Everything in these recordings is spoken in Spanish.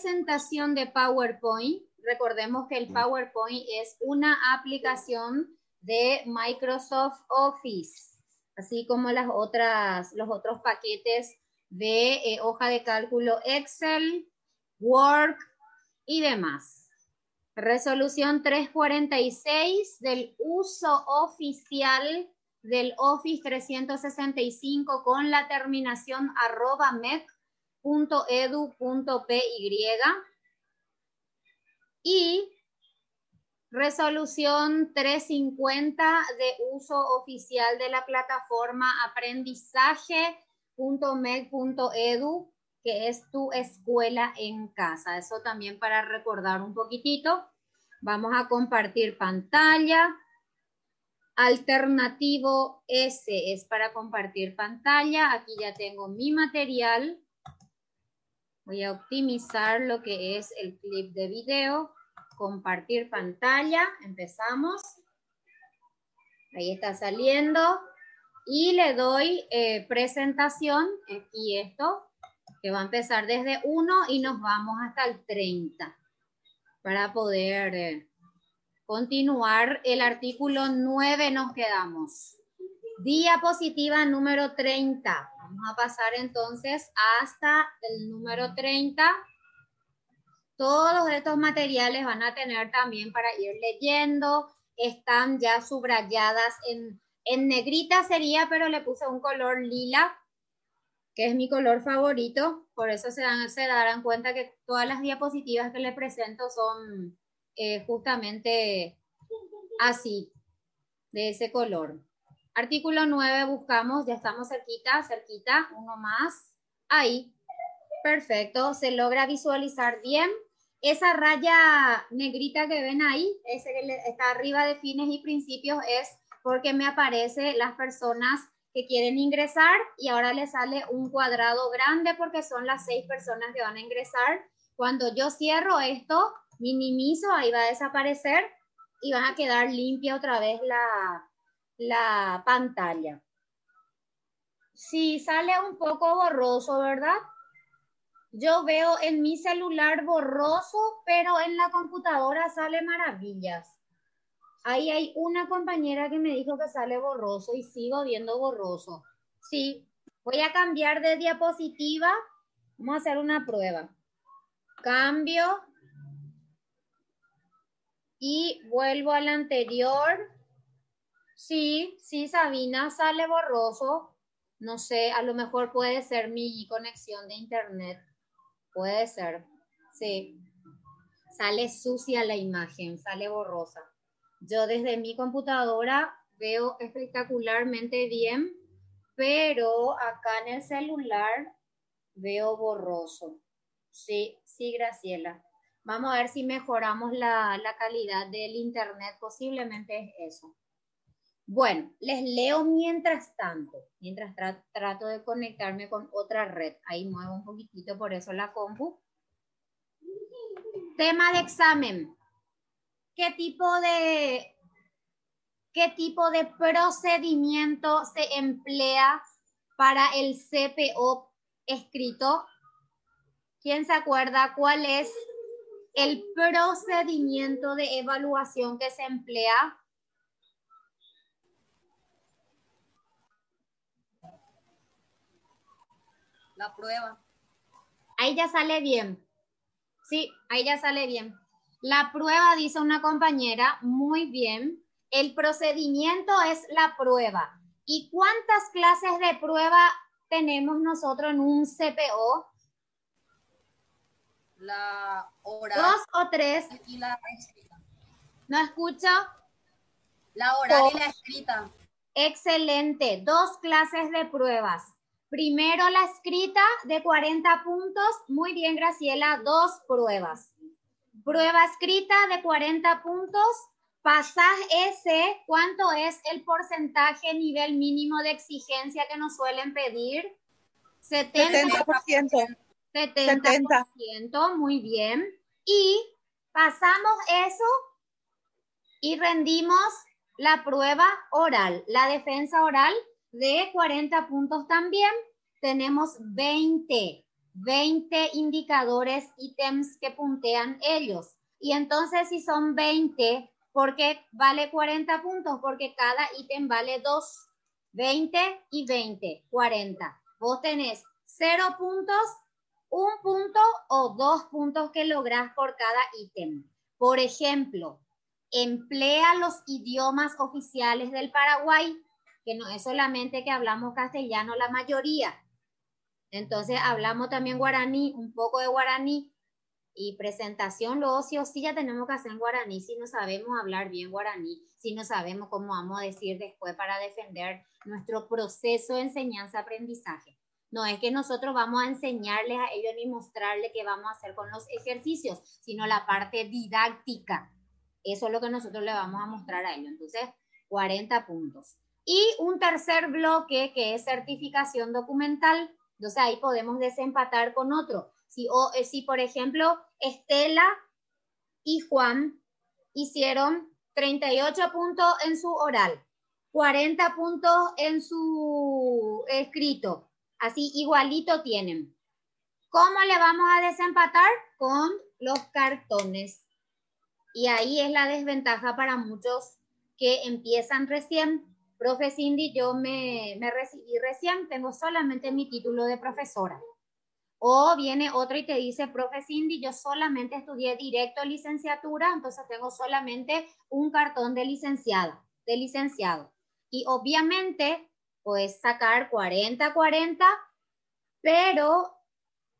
presentación de PowerPoint. Recordemos que el PowerPoint es una aplicación de Microsoft Office, así como las otras, los otros paquetes de eh, hoja de cálculo Excel, Word y demás. Resolución 346 del uso oficial del Office 365 con la terminación arroba mec.edu.py y resolución 350 de uso oficial de la plataforma aprendizaje.mec.edu que es tu escuela en casa. Eso también para recordar un poquitito. Vamos a compartir pantalla. Alternativo S es para compartir pantalla. Aquí ya tengo mi material. Voy a optimizar lo que es el clip de video. Compartir pantalla. Empezamos. Ahí está saliendo. Y le doy eh, presentación. Aquí esto. Que va a empezar desde 1 y nos vamos hasta el 30. Para poder... Eh, continuar el artículo 9 nos quedamos. Diapositiva número 30. Vamos a pasar entonces hasta el número 30. Todos estos materiales van a tener también para ir leyendo. Están ya subrayadas en, en negrita sería, pero le puse un color lila, que es mi color favorito. Por eso se, se darán cuenta que todas las diapositivas que le presento son eh, justamente así, de ese color. Artículo 9 buscamos, ya estamos cerquita, cerquita, uno más, ahí, perfecto, se logra visualizar bien. Esa raya negrita que ven ahí, ese que está arriba de fines y principios es porque me aparece las personas que quieren ingresar y ahora le sale un cuadrado grande porque son las seis personas que van a ingresar. Cuando yo cierro esto, minimizo, ahí va a desaparecer y va a quedar limpia otra vez la, la pantalla. Sí, sale un poco borroso, ¿verdad? Yo veo en mi celular borroso, pero en la computadora sale maravillas. Ahí hay una compañera que me dijo que sale borroso y sigo viendo borroso. Sí, voy a cambiar de diapositiva. Vamos a hacer una prueba. Cambio y vuelvo al anterior. Sí, sí, Sabina, sale borroso. No sé, a lo mejor puede ser mi conexión de internet. Puede ser. Sí. Sale sucia la imagen, sale borrosa. Yo desde mi computadora veo espectacularmente bien, pero acá en el celular veo borroso. Sí, sí, Graciela. Vamos a ver si mejoramos la, calidad del internet, posiblemente es eso. Bueno, les leo mientras tanto, mientras trato de conectarme con otra red. Ahí muevo un poquitito, por eso la compu. Tema de examen. ¿Qué tipo de, qué tipo de procedimiento se emplea para el CPO escrito? ¿Quién se acuerda cuál es el procedimiento de evaluación que se emplea La prueba. Ahí ya sale bien. Sí, ahí ya sale bien. La prueba, dice una compañera, muy bien. El procedimiento es la prueba. ¿Y cuántas clases de prueba tenemos nosotros en un CPO? la oral. ¿Dos o tres? Y la escrita. ¿No escucho? La oral y la escrita. Excelente. Dos clases de pruebas. Primero la escrita de 40 puntos. Muy bien, Graciela. Dos pruebas. Prueba escrita de 40 puntos. Pasaje S, ¿cuánto es el porcentaje nivel mínimo de exigencia que nos suelen pedir? 70%. 70%. 70%, muy bien. Y pasamos eso y rendimos la prueba oral, la defensa oral de 40 puntos también. Tenemos 20, 20 indicadores, ítems que puntean ellos. Y entonces si son 20, ¿por qué vale 40 puntos? Porque cada ítem vale 2. 20 y 20, 40. Vos tenés 0 puntos, un punto o dos puntos que lográs por cada ítem. Por ejemplo, emplea los idiomas oficiales del Paraguay, no es solamente que hablamos castellano la mayoría. Entonces hablamos también guaraní, un poco de guaraní y presentación, luego sí sí ya tenemos que hacer en guaraní si no sabemos hablar bien guaraní, si no sabemos cómo vamos a decir después para defender nuestro proceso de enseñanza-aprendizaje. No es que nosotros vamos a enseñarles a ellos ni mostrarles qué vamos a hacer con los ejercicios, sino la parte didáctica. Eso es lo que nosotros le vamos a mostrar a ellos. Entonces, 40 puntos. Y un tercer bloque que es certificación documental. Entonces ahí podemos desempatar con otro. Si, o, eh, si por ejemplo, Estela y Juan hicieron 38 puntos en su oral, 40 puntos en su escrito, así igualito tienen. ¿Cómo le vamos a desempatar? Con los cartones. Y ahí es la desventaja para muchos que empiezan recién. Profe Cindy, yo me, me recibí recién, tengo solamente mi título de profesora. O viene otro y te dice, profe Cindy, yo solamente estudié directo licenciatura, entonces tengo solamente un cartón de licenciada, de licenciado. Y obviamente puedes sacar 40-40, pero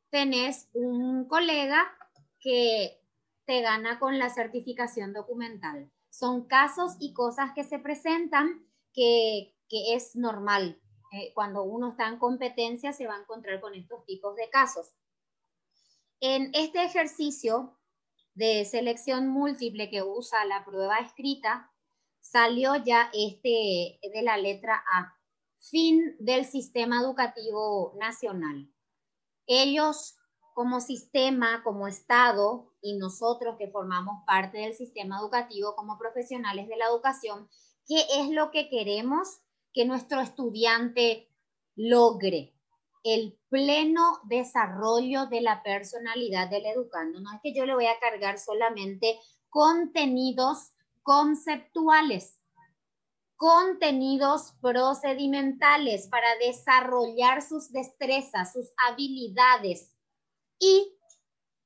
tenés un colega que te gana con la certificación documental. Son casos y cosas que se presentan que, es normal, eh, cuando uno está en competencia se va a encontrar con estos tipos de casos. En este ejercicio de selección múltiple que usa la prueba escrita, salió ya este de la letra A, fin del sistema educativo nacional. Ellos como sistema, como Estado y nosotros que formamos parte del sistema educativo como profesionales de la educación, ¿qué es lo que queremos? que nuestro estudiante logre el pleno desarrollo de la personalidad del educando. No es que yo le voy a cargar solamente contenidos conceptuales, contenidos procedimentales para desarrollar sus destrezas, sus habilidades y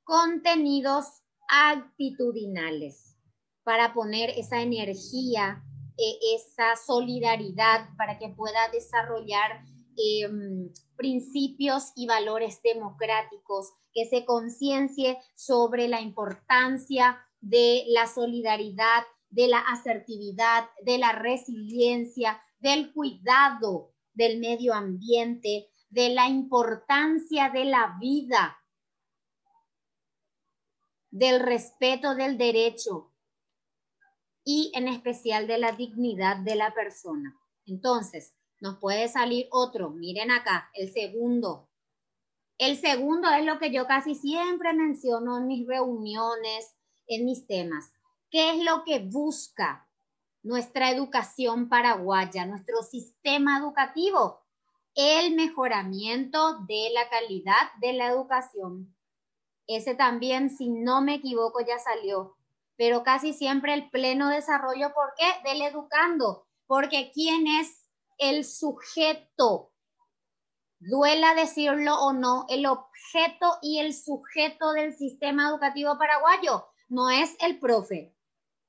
contenidos actitudinales para poner esa energía eh, esa solidaridad para que pueda desarrollar em, principios y valores democráticos, que se conciencie sobre la importancia de la solidaridad, de la asertividad, de la resiliencia, del cuidado del medio ambiente, de la importancia de la vida, del respeto del derecho, y en especial de la dignidad de la persona. Entonces, nos puede salir otro. Miren acá, el segundo. El segundo es lo que yo casi siempre menciono en mis reuniones, en mis temas. ¿Qué es lo que busca nuestra educación paraguaya, nuestro sistema educativo? El mejoramiento de la calidad de la educación. Ese también, si no me equivoco, ya salió pero casi siempre el pleno desarrollo, ¿por qué? Del educando, porque ¿quién es el sujeto? Duela decirlo o no, el objeto y el sujeto del sistema educativo paraguayo no es el profe,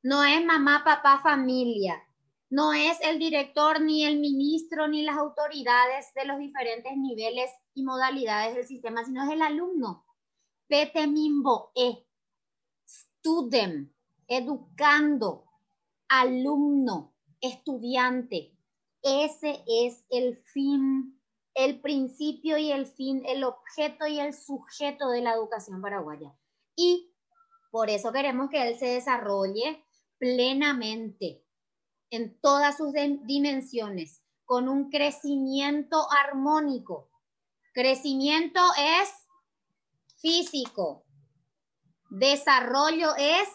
no es mamá, papá, familia, no es el director, ni el ministro, ni las autoridades de los diferentes niveles y modalidades del sistema, sino es el alumno. Pete Mimbo E. Student educando, alumno, estudiante. Ese es el fin, el principio y el fin, el objeto y el sujeto de la educación paraguaya. Y por eso queremos que él se desarrolle plenamente en todas sus dimensiones, con un crecimiento armónico. Crecimiento es físico, desarrollo es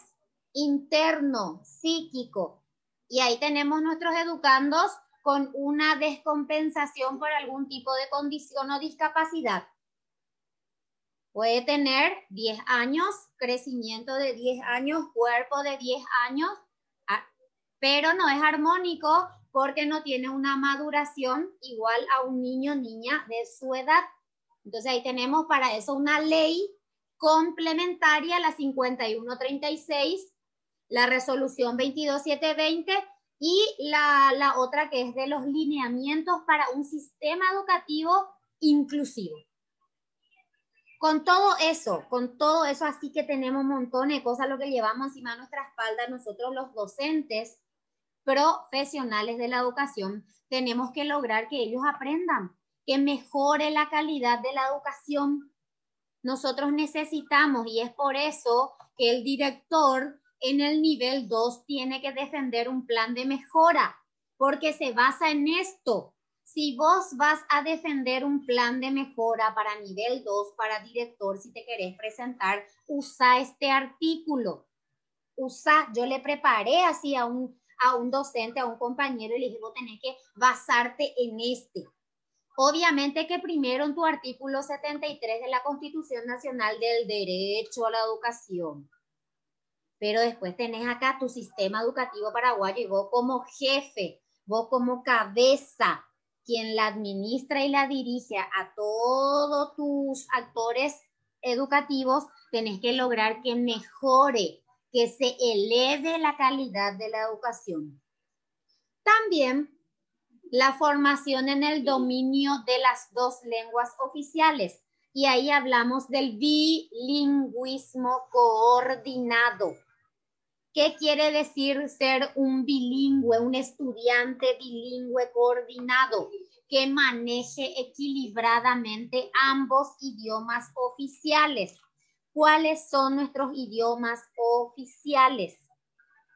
interno, psíquico. Y ahí tenemos nuestros educandos con una descompensación por algún tipo de condición o discapacidad. Puede tener 10 años, crecimiento de 10 años, cuerpo de 10 años, ah, pero no es armónico porque no tiene una maduración igual a un niño o niña de su edad. Entonces ahí tenemos para eso una ley complementaria, la 5136, la resolución 22720 y la, la otra que es de los lineamientos para un sistema educativo inclusivo. Con todo eso, con todo eso, así que tenemos montón de cosas lo que llevamos encima de nuestra espalda nosotros los docentes profesionales de la educación, tenemos que lograr que ellos aprendan, que mejore la calidad de la educación. Nosotros necesitamos, y es por eso que el director en el nivel 2 tiene que defender un plan de mejora, porque se basa en esto. Si vos vas a defender un plan de mejora para nivel 2, para director, si te querés presentar, usa este artículo. Usa, yo le preparé así a un, a un docente, a un compañero, y le dije, vos tenés que basarte en este. Obviamente que primero en tu artículo 73 de la Constitución Nacional del Derecho a la Educación, pero después tenés acá tu sistema educativo paraguayo y vos como jefe, vos como cabeza, quien la administra y la dirige a todos tus actores educativos, tenés que lograr que mejore, que se eleve la calidad de la educación. También la formación en el dominio de las dos lenguas oficiales. Y ahí hablamos del bilingüismo coordinado. ¿Qué quiere decir ser un bilingüe, un estudiante bilingüe coordinado? Que maneje equilibradamente ambos idiomas oficiales. ¿Cuáles son nuestros idiomas oficiales?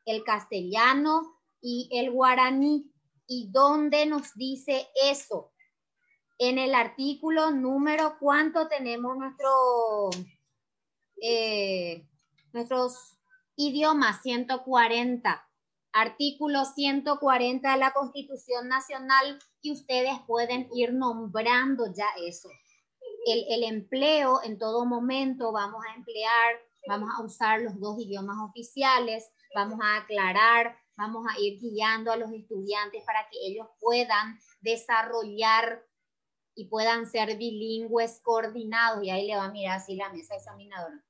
El castellano y el guaraní. ¿Y dónde nos dice eso? En el artículo número, ¿cuánto tenemos nuestro, eh, nuestros Idioma 140, artículo 140 de la Constitución Nacional y ustedes pueden ir nombrando ya eso. El, el, empleo en todo momento vamos a emplear, vamos a usar los dos idiomas oficiales, vamos a aclarar, vamos a ir guiando a los estudiantes para que ellos puedan desarrollar y puedan ser bilingües coordinados. Y ahí le va a mirar así la mesa examinadora.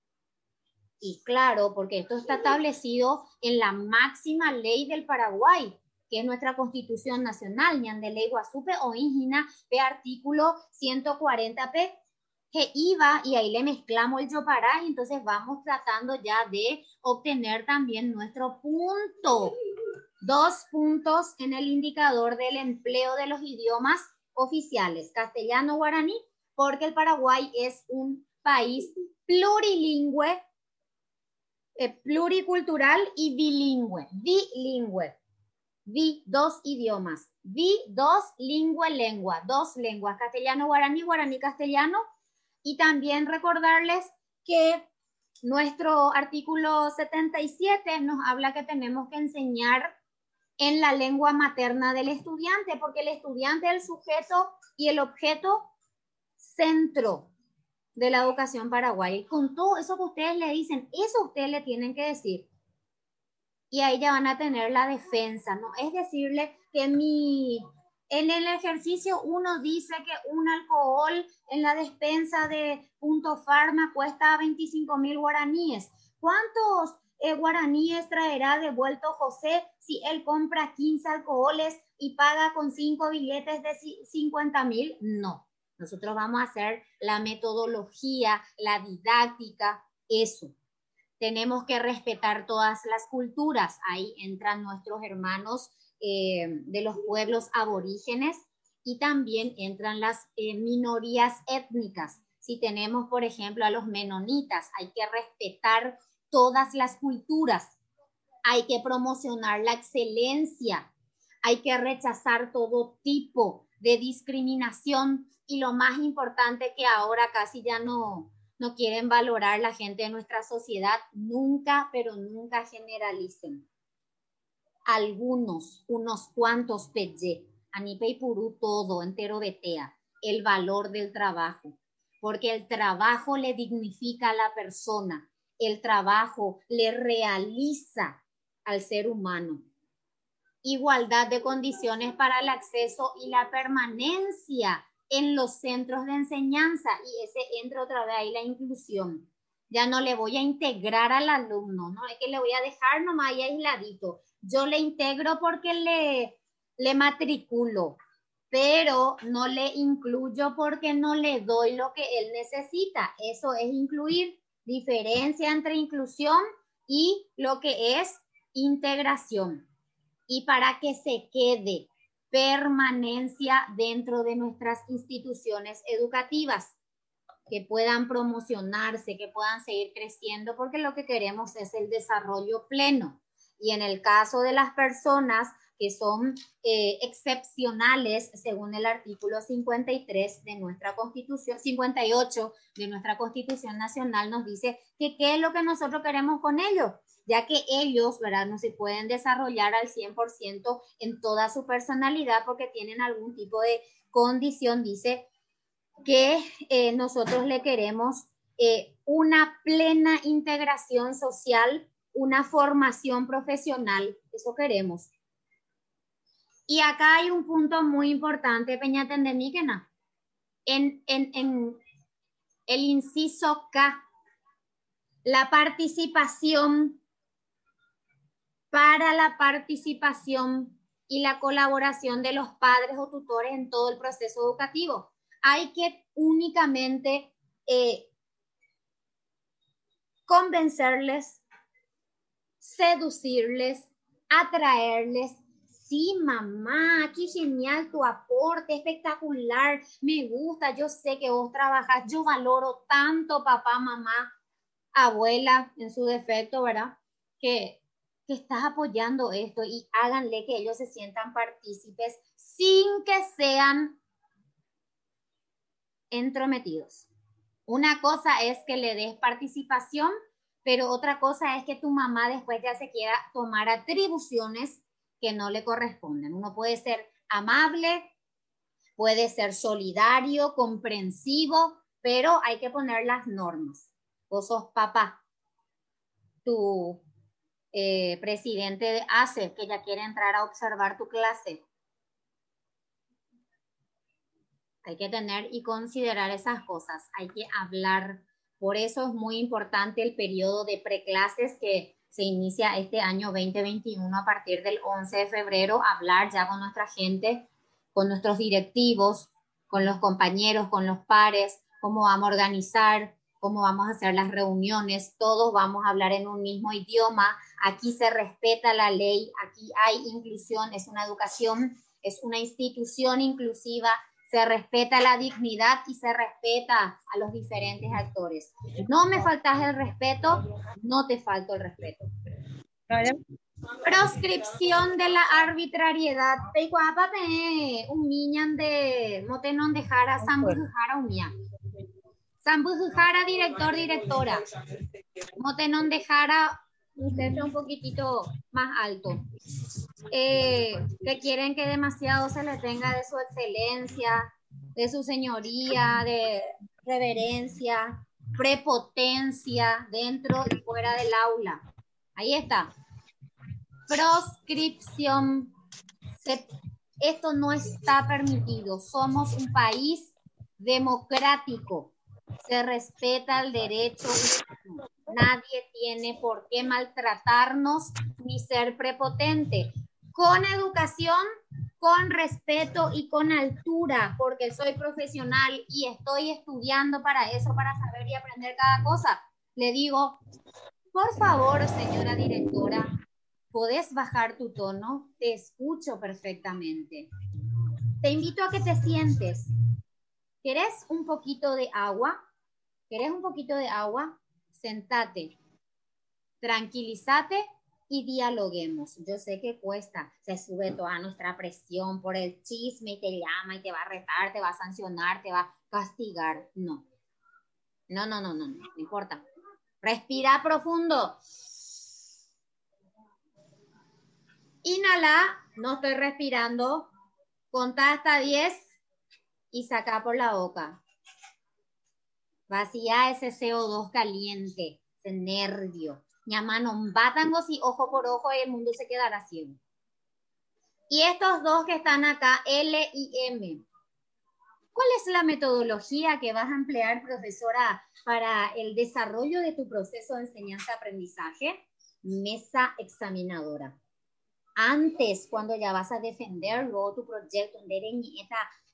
Y claro, porque esto está establecido en la máxima ley del Paraguay, que es nuestra Constitución Nacional, de Ley Guasupe o Ingina, de artículo 140p, que iba y ahí le mezclamos el yopará y entonces vamos tratando ya de obtener también nuestro punto. Dos puntos en el indicador del empleo de los idiomas oficiales, castellano, guaraní, porque el Paraguay es un país plurilingüe eh, pluricultural y bilingüe. Bilingüe. Vi, dos idiomas. Vi, dos, lingüe, lengua. Dos lenguas, castellano, guaraní, guaraní, castellano. Y también recordarles que nuestro artículo 77 nos habla que tenemos que enseñar en la lengua materna del estudiante, porque el estudiante es el sujeto y el objeto centro de la educación paraguaya. con todo eso que ustedes le dicen, eso ustedes le tienen que decir. Y ahí ya van a tener la defensa, ¿no? Es decirle que mi, en el ejercicio uno dice que un alcohol en la despensa de Punto Farma cuesta 25 mil guaraníes. ¿Cuántos eh, guaraníes traerá devuelto José si él compra 15 alcoholes y paga con 5 billetes de 50 mil? No. Nosotros vamos a hacer la metodología, la didáctica, eso. Tenemos que respetar todas las culturas. Ahí entran nuestros hermanos eh, de los pueblos aborígenes y también entran las eh, minorías étnicas. Si tenemos, por ejemplo, a los menonitas, hay que respetar todas las culturas. Hay que promocionar la excelencia. Hay que rechazar todo tipo de discriminación y lo más importante que ahora casi ya no, no quieren valorar la gente de nuestra sociedad, nunca, pero nunca generalicen. Algunos, unos cuantos pelle, anipe y purú todo, entero betea, el valor del trabajo. porque el trabajo le dignifica a la persona, el trabajo le realiza al ser humano. Igualdad de condiciones para el acceso y la permanencia en los centros de enseñanza y ese entra otra vez ahí la inclusión. Ya no le voy a integrar al alumno, no es que le voy a dejar nomás ahí aisladito. Yo le integro porque le, le matriculo, pero no le incluyo porque no le doy lo que él necesita. Eso es incluir diferencia entre inclusión y lo que es integración. Y para que se quede permanencia dentro de nuestras instituciones educativas, que puedan promocionarse, que puedan seguir creciendo, porque lo que queremos es el desarrollo pleno. Y en el caso de las personas que son eh, excepcionales según el artículo 53 de nuestra constitución, 58 de nuestra constitución nacional nos dice que qué es lo que nosotros queremos con ellos, ya que ellos, ¿verdad? No se pueden desarrollar al 100% en toda su personalidad porque tienen algún tipo de condición, dice que eh, nosotros le queremos eh, una plena integración social, una formación profesional, eso queremos. Y acá hay un punto muy importante, Peña Tendemíquena. En, en, en el inciso K, la participación para la participación y la colaboración de los padres o tutores en todo el proceso educativo. Hay que únicamente eh, convencerles, seducirles, atraerles sí, mamá, qué genial tu aporte, espectacular, me gusta, yo sé que vos trabajas, yo valoro tanto papá, mamá, abuela en su defecto, ¿verdad? Que, que estás apoyando esto y háganle que ellos se sientan partícipes sin que sean entrometidos. Una cosa es que le des participación, pero otra cosa es que tu mamá después ya se quiera tomar atribuciones que no le corresponden. Uno puede ser amable, puede ser solidario, comprensivo, pero hay que poner las normas. Vos sos papá, tu eh, presidente de ACE, que ya quiere entrar a observar tu clase. Hay que tener y considerar esas cosas, hay que hablar. Por eso es muy importante el periodo de preclases que se inicia este año 2021 a partir del 11 de febrero, hablar ya con nuestra gente, con nuestros directivos, con los compañeros, con los pares, cómo vamos a organizar, cómo vamos a hacer las reuniones, todos vamos a hablar en un mismo idioma, aquí se respeta la ley, aquí hay inclusión, es una educación, es una institución inclusiva, se respeta la dignidad y se respeta a los diferentes actores. No me faltas el respeto, no te falto el respeto. Proscripción de la arbitrariedad. Te guapa un miñan de motenon de jara, jara umia. jara, director, directora. Motenon de jara, usted un poquitito más alto eh, que quieren que demasiado se le tenga de su excelencia, de su señoría, de reverencia, prepotencia dentro y fuera del aula. Ahí está. Proscripción. esto no está permitido. Somos un país democrático. Se respeta el derecho Nadie tiene por qué maltratarnos ni ser prepotente con educación, con respeto y con altura, porque soy profesional y estoy estudiando para eso, para saber y aprender cada cosa. Le digo, por favor, señora directora, ¿podés bajar tu tono? Te escucho perfectamente. Te invito a que te sientes. ¿Querés un poquito de agua? ¿Querés un poquito de agua? Sentate. Tranquilízate y dialoguemos. Yo sé que cuesta, se sube toda nuestra presión por el chisme y te llama y te va a retar, te va a sancionar, te va a castigar. No. No, no, no, no, no, no importa. Respira profundo. Inhala, no estoy respirando. Conta hasta 10 y saca por la boca. Vacía ese CO2 caliente, ese nervio. Ñamano, batango si ojo por ojo y el mundo se quedará ciego. Y estos dos que están acá, L y M. ¿Cuál es la metodología que vas a emplear, profesora, para el desarrollo de tu proceso de enseñanza-aprendizaje? Mesa examinadora. Antes, cuando ya vas a defenderlo, tu proyecto,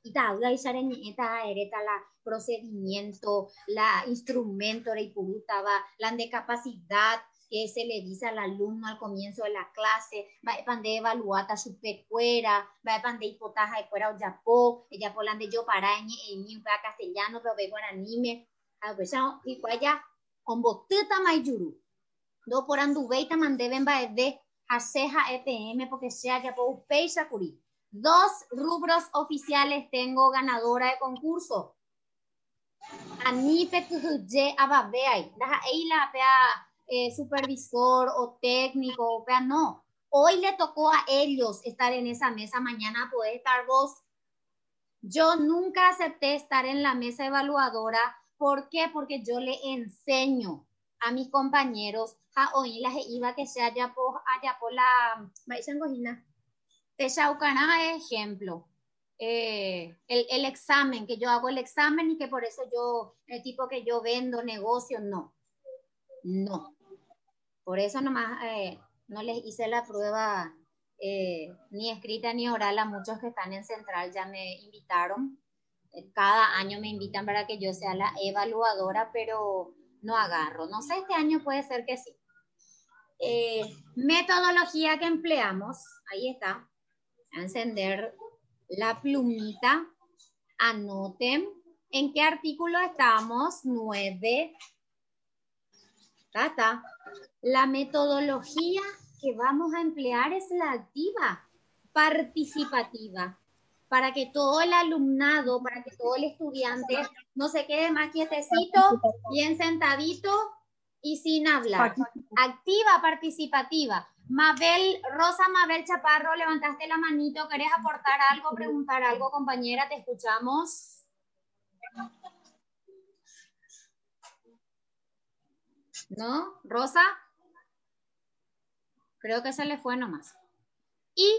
ita aula isaren eta ereta la procedimiento, la instrumento de va la de capacidad que se le dice al alumno al comienzo de la clase, va pande evaluata su pecuera, va pande hipotaja de cuera o yapo, ella polande yo para en mi castellano, pero ve guaranime, a pues y cuaya, con botita mayuru, do por anduveita mandeben va de haceja EPM porque sea ya po peisa curi. Dos rubros oficiales tengo ganadora de concurso. Anipe kuje ababeai. Daja eila pea eh, supervisor o técnico, pea no. Hoy le tocó a ellos estar en esa mesa, mañana puede estar vos. Yo nunca acepté estar en la mesa evaluadora. ¿Por qué? Porque yo le enseño a mis compañeros a oír las iba que se haya por, allá por la, Techaucaná es ejemplo. Eh, el, el, examen, que yo hago el examen y que por eso yo, el tipo que yo vendo negocio, no. No. Por eso nomás eh, no les hice la prueba eh, ni escrita ni oral a muchos que están en Central, ya me invitaron. Cada año me invitan para que yo sea la evaluadora, pero no agarro. No sé, este año puede ser que sí. metodología que empleamos, ahí está encender la plumita, anoten en qué artículo estamos, 9. Tata, la metodología que vamos a emplear es la activa, participativa, para que todo el alumnado, para que todo el estudiante no se quede más quietecito, bien sentadito y sin hablar. Activa, participativa. Mabel, Rosa Mabel Chaparro, levantaste la manito, ¿querés aportar algo, preguntar algo, compañera? Te escuchamos. ¿No? ¿Rosa? Creo que se le fue nomás. Y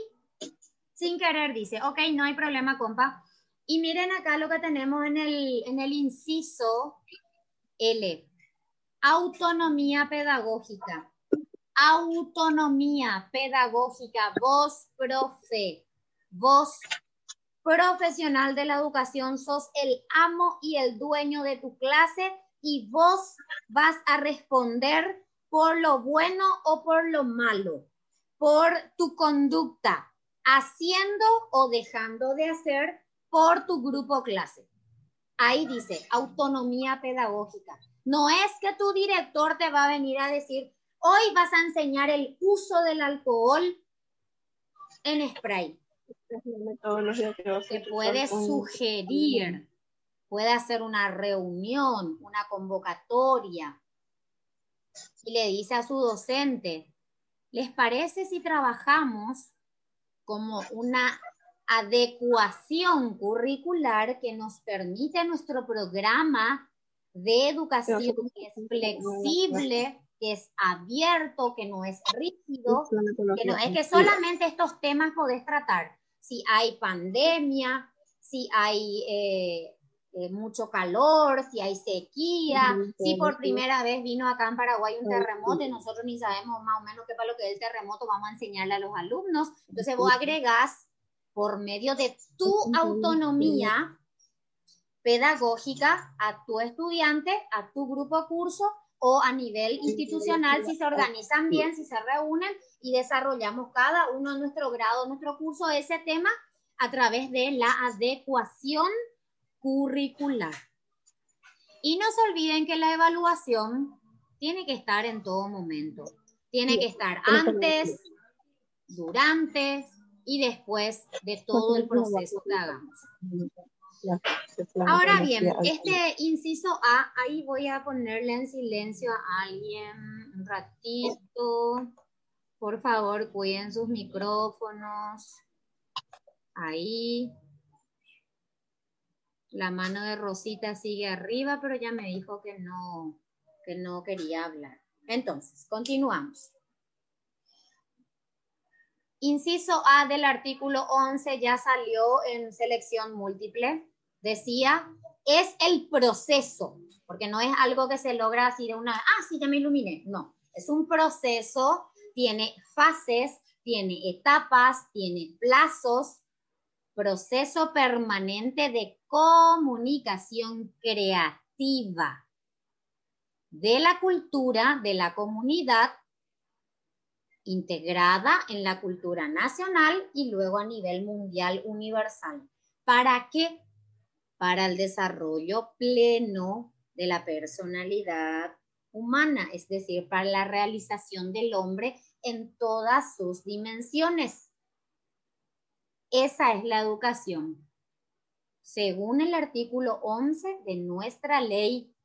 sin querer dice, ok, no hay problema, compa. Y miren acá lo que tenemos en el, en el inciso L. Autonomía pedagógica autonomía pedagógica, vos, profe, vos, profesional de la educación, sos el amo y el dueño de tu clase y vos vas a responder por lo bueno o por lo malo, por tu conducta, haciendo o dejando de hacer por tu grupo clase. Ahí dice autonomía pedagógica. No es que tu director te va a venir a decir, Hoy vas a enseñar el uso del alcohol en spray. Se puede sugerir, puede hacer una reunión, una convocatoria. Y le dice a su docente, ¿les parece si trabajamos como una adecuación curricular que nos permite nuestro programa de educación que es flexible que es abierto, que no es rígido, que no es que solamente estos temas podés tratar. Si hay pandemia, si hay eh, eh, mucho calor, si hay sequía, si por primera vez vino acá en Paraguay un terremoto y nosotros ni sabemos más o menos qué para lo que es el terremoto, vamos a enseñarle a los alumnos. Entonces vos agregás por medio de tu autonomía pedagógica a tu estudiante, a tu grupo curso, o a nivel institucional, si se organizan bien, si se reúnen y desarrollamos cada uno nuestro grado, nuestro curso, ese tema a través de la adecuación curricular. Y no se olviden que la evaluación tiene que estar en todo momento. Tiene que estar antes, durante y después de todo el proceso que hagamos. Ahora bien, este inciso A, ahí voy a ponerle en silencio a alguien un ratito. Por favor, cuiden sus micrófonos. Ahí. La mano de Rosita sigue arriba, pero ya me dijo que no, que no quería hablar. Entonces, continuamos. Inciso A del artículo 11 ya salió en selección múltiple. Decía, es el proceso, porque no es algo que se logra así de una, ah, sí, ya me iluminé. No, es un proceso, tiene fases, tiene etapas, tiene plazos, proceso permanente de comunicación creativa de la cultura de la comunidad integrada en la cultura nacional y luego a nivel mundial universal. ¿Para qué? Para el desarrollo pleno de la personalidad humana, es decir, para la realización del hombre en todas sus dimensiones. Esa es la educación. Según el artículo 11 de nuestra ley,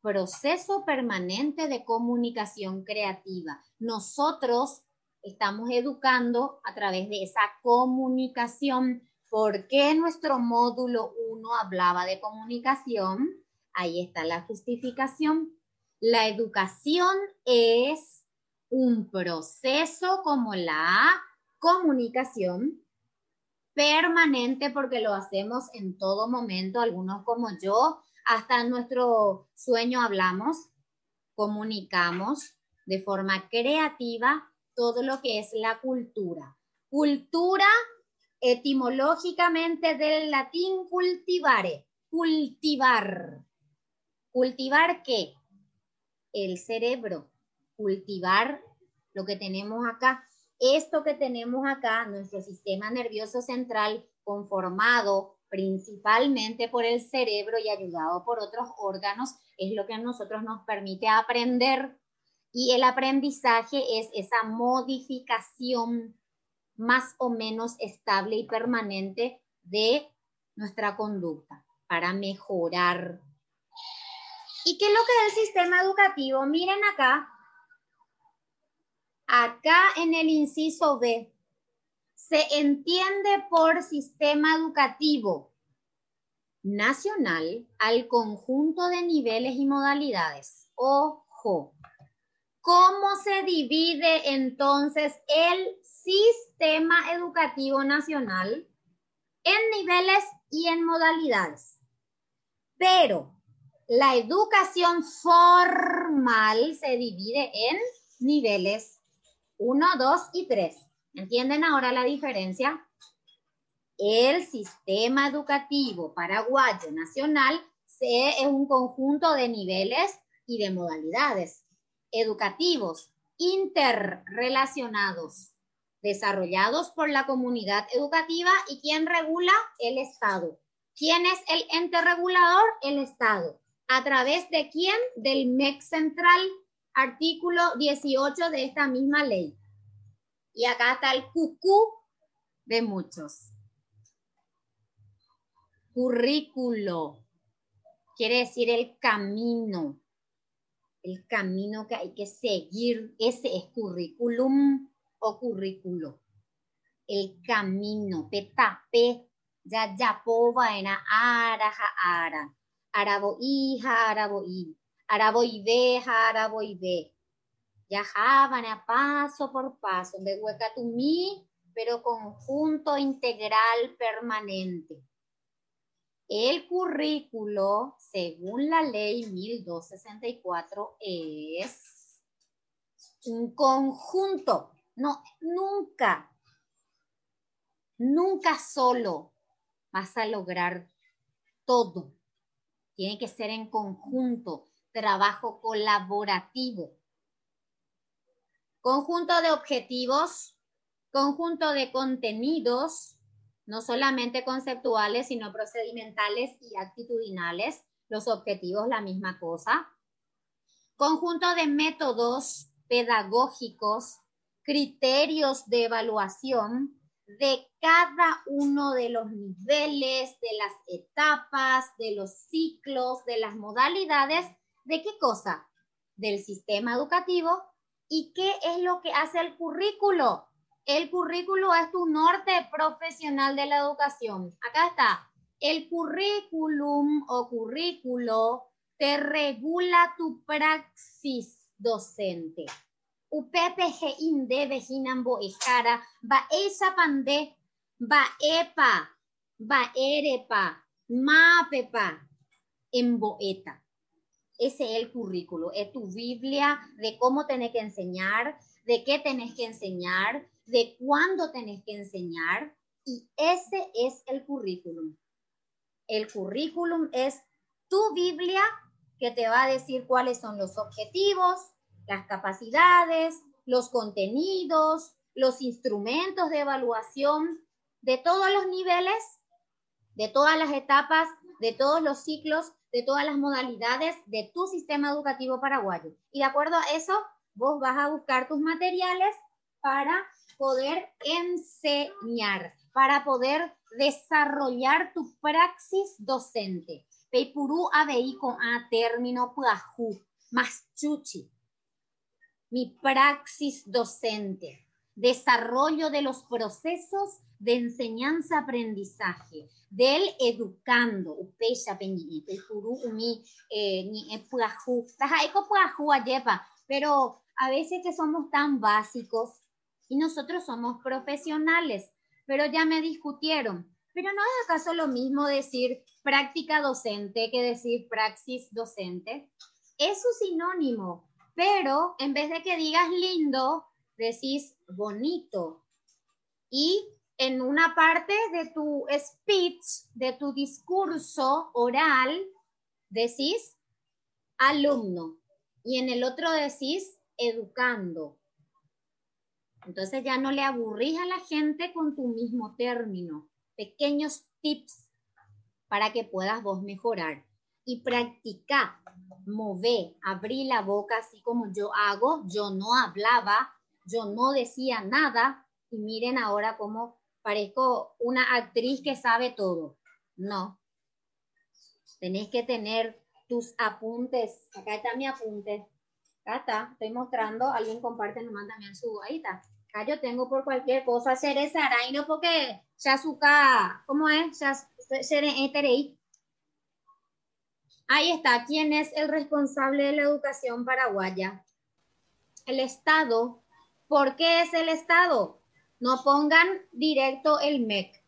proceso permanente de comunicación creativa. Nosotros estamos educando a través de esa comunicación. ¿Por qué nuestro módulo 1 hablaba de comunicación? Ahí está la justificación. La educación es un proceso como la comunicación permanente porque lo hacemos en todo momento, algunos como yo, hasta en nuestro sueño hablamos, comunicamos de forma creativa todo lo que es la cultura. Cultura etimológicamente del latín cultivare, cultivar. ¿Cultivar qué? El cerebro. Cultivar lo que tenemos acá. Esto que tenemos acá, nuestro sistema nervioso central conformado principalmente por el cerebro y ayudado por otros órganos, es lo que a nosotros nos permite aprender. Y el aprendizaje es esa modificación más o menos estable y permanente de nuestra conducta para mejorar. ¿Y qué es lo que es el sistema educativo? Miren acá, Acá en el inciso B, se entiende por sistema educativo nacional al conjunto de niveles y modalidades. Ojo, ¿cómo se divide entonces el sistema educativo nacional en niveles y en modalidades? Pero la educación formal se divide en niveles 1, 2 y 3. ¿Entienden ahora la diferencia? El sistema educativo paraguayo nacional es un conjunto de niveles y de modalidades educativos interrelacionados, desarrollados por la comunidad educativa y quien regula el Estado. ¿Quién es el ente regulador? El Estado. ¿A través de quién? Del MEC central artículo 18 de esta misma ley. Y acá está el cucú de muchos. Currículo quiere decir el camino, el camino que hay que seguir. Ese es currículum o currículo. El camino, petape, ya ya en ara ara. Arabo hija, arabo i Arabo y ve, arabo y ve. Viajaban a paso por paso, de Huecatumí, pero conjunto integral permanente. El currículo, según la ley 1264, es un conjunto. No, nunca, nunca solo vas a lograr todo. Tiene que ser en conjunto trabajo colaborativo. Conjunto de objetivos, conjunto de contenidos, no solamente conceptuales, sino procedimentales y actitudinales. Los objetivos, la misma cosa. Conjunto de métodos pedagógicos, criterios de evaluación de cada uno de los niveles, de las etapas, de los ciclos, de las modalidades ¿De qué cosa? Del sistema educativo. ¿Y qué es lo que hace el currículo? El currículo es tu norte profesional de la educación. Acá está. El currículum o currículo te regula tu praxis docente. UPPG inde vejinambo ejara, va esa pande, va epa, va erepa, mapepa, en boeta. Ese es el currículo, es tu Biblia de cómo tenés que enseñar, de qué tenés que enseñar, de cuándo tenés que enseñar, y ese es el currículum. El currículum es tu Biblia que te va a decir cuáles son los objetivos, las capacidades, los contenidos, los instrumentos de evaluación de todos los niveles, de todas las etapas, de todos los ciclos, de todas las modalidades de tu sistema educativo paraguayo. Y de acuerdo a eso, vos vas a buscar tus materiales para poder enseñar, para poder desarrollar tu praxis docente. Peipurú abei con a término puaju, más chuchi. Mi praxis docente, desarrollo de los procesos de enseñanza-aprendizaje, del educando, upecha peñi, peipurú umi, eh, ni puaju, tajaiko puaju ayepa, pero a veces que somos tan básicos y nosotros somos profesionales, pero ya me discutieron. Pero no es acaso lo mismo decir práctica docente que decir praxis docente. Es un sinónimo, pero en vez de que digas lindo, decís bonito. Y en una parte de tu speech, de tu discurso oral, decís alumno. Y en el otro decís educando. Entonces ya no le aburrís a la gente con tu mismo término. Pequeños tips para que puedas vos mejorar. Y practica, move, abrí la boca así como yo hago. Yo no hablaba, yo no decía nada. Y miren ahora cómo parezco una actriz que sabe todo. No. Tenés que tener tus apuntes. Acá está mi apunte. Acá está, estoy mostrando, alguien comparte nomás también su, ahí. Acá yo tengo por cualquier cosa ser ese araino porque ya suca, ¿cómo es? Ahí está, ¿quién es el responsable de la educación paraguaya? El Estado. ¿Por qué es el Estado? No pongan directo el MEC.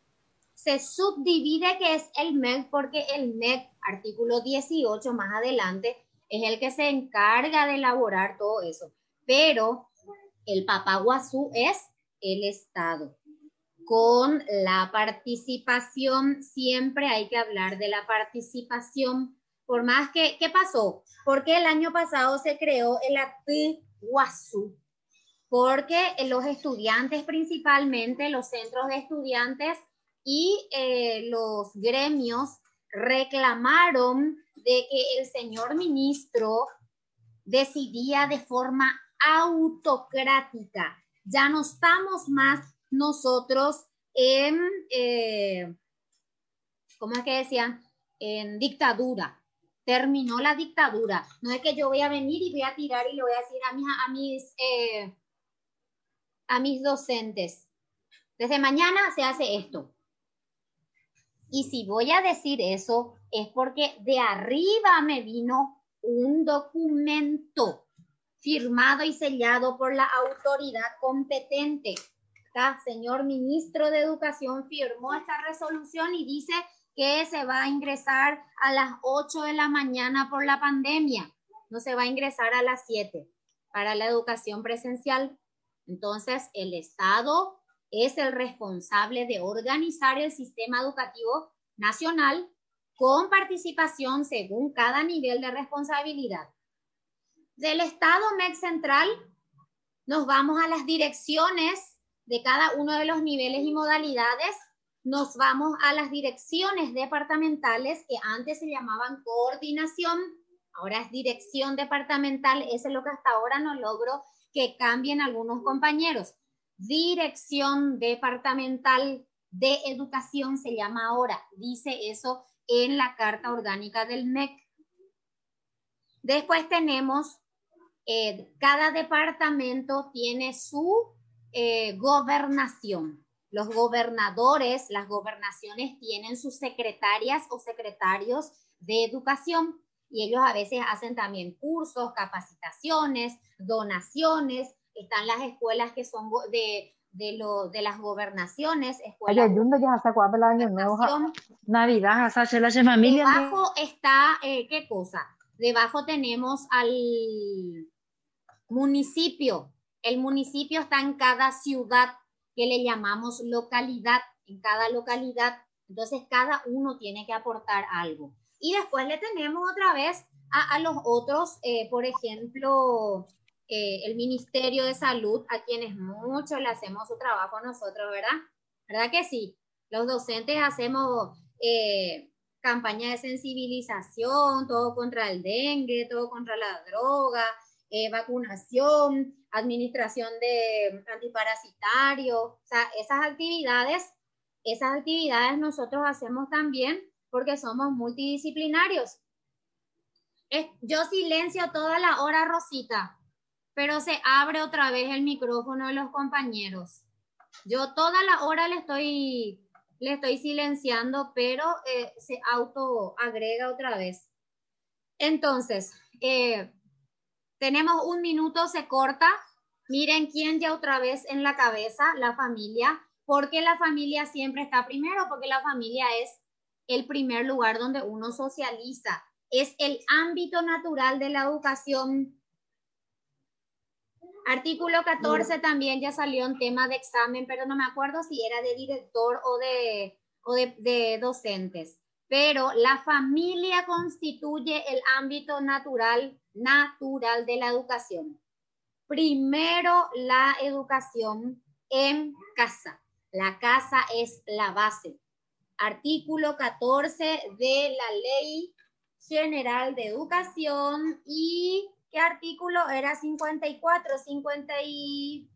Se subdivide que es el MEC porque el MEC, artículo 18 más adelante, es el que se encarga de elaborar todo eso. Pero el papaguazú es el Estado. Con la participación, siempre hay que hablar de la participación. Por más que, ¿qué pasó? Porque el año pasado se creó el Guazú, porque los estudiantes principalmente, los centros de estudiantes y eh, los gremios reclamaron de que el señor ministro decidía de forma autocrática. Ya no estamos más nosotros en, eh, ¿cómo es que decían? En dictadura. Terminó la dictadura. No es que yo voy a venir y voy a tirar y le voy a decir a mis, a mis, eh, a mis docentes, desde mañana se hace esto. Y si voy a decir eso, es porque de arriba me vino un documento firmado y sellado por la autoridad competente. Acá, señor ministro de Educación firmó esta resolución y dice que se va a ingresar a las 8 de la mañana por la pandemia. No se va a ingresar a las 7 para la educación presencial. Entonces, el Estado es el responsable de organizar el sistema educativo nacional con participación según cada nivel de responsabilidad. Del Estado MEC Central nos vamos a las direcciones de cada uno de los niveles y modalidades, nos vamos a las direcciones departamentales que antes se llamaban coordinación, ahora es dirección departamental, eso es lo que hasta ahora no logro que cambien algunos compañeros. Dirección departamental de educación se llama ahora, dice eso en la Carta Orgánica del MEC. Después tenemos, eh, cada departamento tiene su eh, gobernación. Los gobernadores, las gobernaciones tienen sus secretarias o secretarios de educación y ellos a veces hacen también cursos, capacitaciones, donaciones. Están las escuelas que son de, de, lo, de las gobernaciones. Escuelas ya hasta cuándo el año nuevo, Navidad, hasta la familia. Debajo está, eh, ¿qué cosa? Debajo tenemos al municipio. El municipio está en cada ciudad que le llamamos localidad, en cada localidad. Entonces, cada uno tiene que aportar algo. Y después le tenemos otra vez a, los otros, eh, por ejemplo, el Ministerio de Salud, a quienes mucho le hacemos su trabajo nosotros, ¿verdad? ¿Verdad que sí? Los docentes hacemos eh, campaña de sensibilización, todo contra el dengue, todo contra la droga, eh, vacunación, administración de antiparasitario, o sea, esas actividades, esas actividades nosotros hacemos también porque somos multidisciplinarios. yo silencio toda la hora, Rosita, pero se abre otra vez el micrófono de los compañeros. Yo toda la hora le estoy, le estoy silenciando, pero eh, se auto agrega otra vez. Entonces, eh, tenemos un minuto, se corta. Miren quién ya otra vez en la cabeza, la familia. porque la familia siempre está primero? Porque la familia es el primer lugar donde uno socializa. Es el ámbito natural de la educación. Artículo 14 también ya salió en tema de examen, pero no me acuerdo si era de director o de, o de docentes. Pero la familia constituye el ámbito natural natural de la educación. Primero, la educación en casa. La casa es la base. Artículo 14 de la Ley General de Educación y ¿qué artículo era 54? 50 y